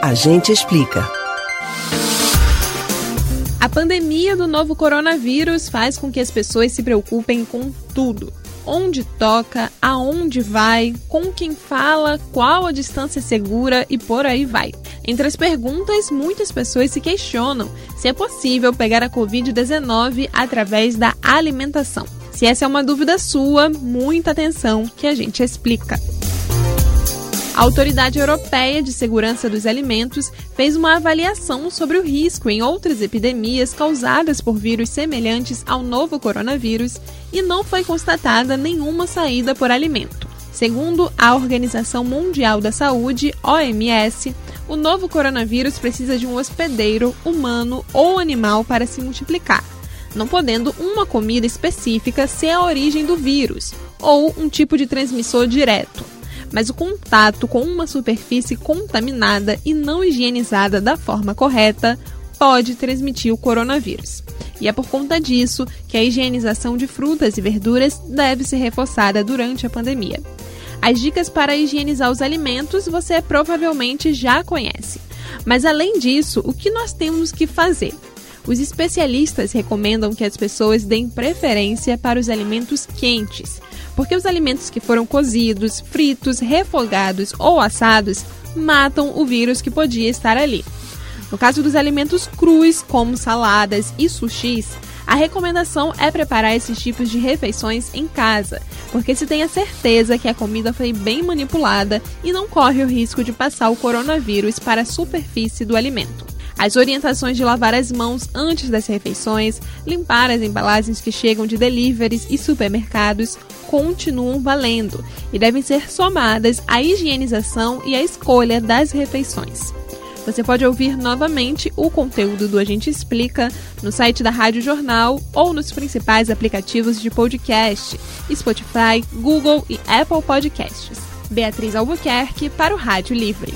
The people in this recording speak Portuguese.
A gente explica. A pandemia do novo coronavírus faz com que as pessoas se preocupem com tudo. Onde toca, aonde vai, com quem fala, qual a distância segura e por aí vai. Entre as perguntas, muitas pessoas se questionam se é possível pegar a Covid-19 através da alimentação. Se essa é uma dúvida sua, muita atenção que a gente explica. A Autoridade Europeia de Segurança dos Alimentos fez uma avaliação sobre o risco em outras epidemias causadas por vírus semelhantes ao novo coronavírus e não foi constatada nenhuma saída por alimento. Segundo a Organização Mundial da Saúde, OMS, o novo coronavírus precisa de um hospedeiro humano ou animal para se multiplicar, não podendo uma comida específica ser a origem do vírus ou um tipo de transmissor direto mas o contato com uma superfície contaminada e não higienizada da forma correta pode transmitir o coronavírus. E é por conta disso que a higienização de frutas e verduras deve ser reforçada durante a pandemia. As dicas para higienizar os alimentos você provavelmente já conhece. Mas além disso, o que nós temos que fazer? Os especialistas recomendam que as pessoas deem preferência para os alimentos quentes, porque os alimentos que foram cozidos, fritos, refogados ou assados matam o vírus que podia estar ali. No caso dos alimentos crus, como saladas e sushis, a recomendação é preparar esses tipos de refeições em casa, porque se tem a certeza que a comida foi bem manipulada e não corre o risco de passar o coronavírus para a superfície do alimento. As orientações de lavar as mãos antes das refeições, limpar as embalagens que chegam de deliveries e supermercados continuam valendo e devem ser somadas à higienização e à escolha das refeições. Você pode ouvir novamente o conteúdo do A Gente Explica no site da Rádio Jornal ou nos principais aplicativos de podcast, Spotify, Google e Apple Podcasts. Beatriz Albuquerque para o Rádio Livre.